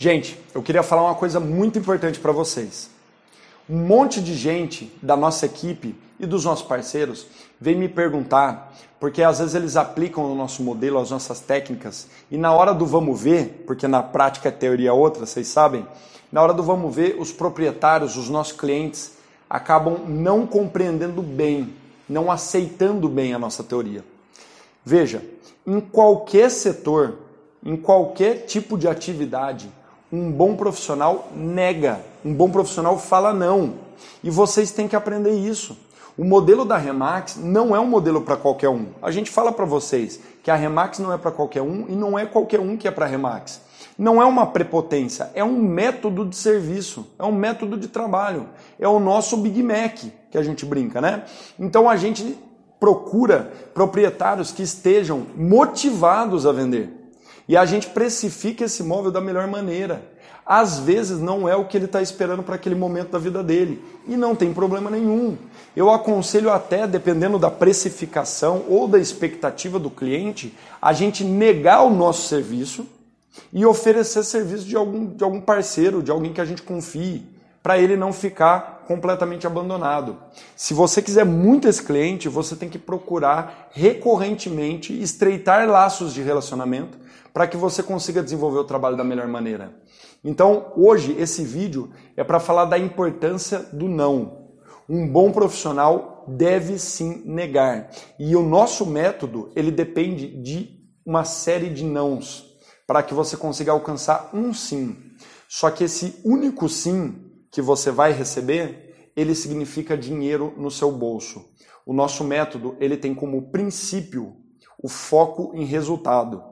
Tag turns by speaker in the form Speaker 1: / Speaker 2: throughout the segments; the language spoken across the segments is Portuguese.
Speaker 1: Gente, eu queria falar uma coisa muito importante para vocês. Um monte de gente da nossa equipe e dos nossos parceiros vem me perguntar, porque às vezes eles aplicam o nosso modelo, as nossas técnicas, e na hora do vamos ver, porque na prática é teoria outra, vocês sabem, na hora do vamos ver, os proprietários, os nossos clientes, acabam não compreendendo bem, não aceitando bem a nossa teoria. Veja, em qualquer setor, em qualquer tipo de atividade, um bom profissional nega, um bom profissional fala não. E vocês têm que aprender isso. O modelo da Remax não é um modelo para qualquer um. A gente fala para vocês que a Remax não é para qualquer um e não é qualquer um que é para a Remax. Não é uma prepotência, é um método de serviço, é um método de trabalho. É o nosso Big Mac que a gente brinca, né? Então a gente procura proprietários que estejam motivados a vender. E a gente precifica esse imóvel da melhor maneira. Às vezes não é o que ele está esperando para aquele momento da vida dele. E não tem problema nenhum. Eu aconselho até, dependendo da precificação ou da expectativa do cliente, a gente negar o nosso serviço e oferecer serviço de algum, de algum parceiro, de alguém que a gente confie, para ele não ficar completamente abandonado. Se você quiser muito esse cliente, você tem que procurar recorrentemente estreitar laços de relacionamento para que você consiga desenvolver o trabalho da melhor maneira. Então, hoje esse vídeo é para falar da importância do não. Um bom profissional deve sim negar. E o nosso método, ele depende de uma série de nãos para que você consiga alcançar um sim. Só que esse único sim que você vai receber, ele significa dinheiro no seu bolso. O nosso método, ele tem como princípio o foco em resultado.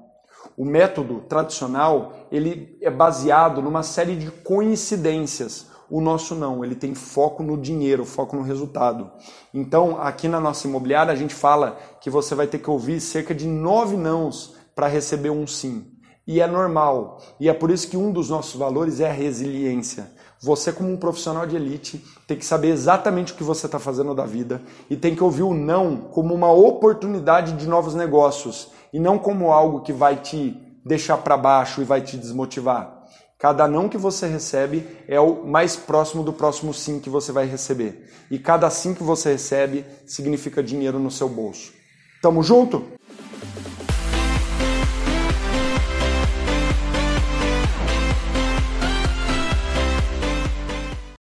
Speaker 1: O método tradicional, ele é baseado numa série de coincidências. O nosso não, ele tem foco no dinheiro, foco no resultado. Então, aqui na nossa imobiliária, a gente fala que você vai ter que ouvir cerca de nove nãos para receber um sim. E é normal. E é por isso que um dos nossos valores é a resiliência. Você, como um profissional de elite, tem que saber exatamente o que você está fazendo da vida e tem que ouvir o não como uma oportunidade de novos negócios e não como algo que vai te deixar para baixo e vai te desmotivar. Cada não que você recebe é o mais próximo do próximo sim que você vai receber. E cada sim que você recebe significa dinheiro no seu bolso. Tamo junto?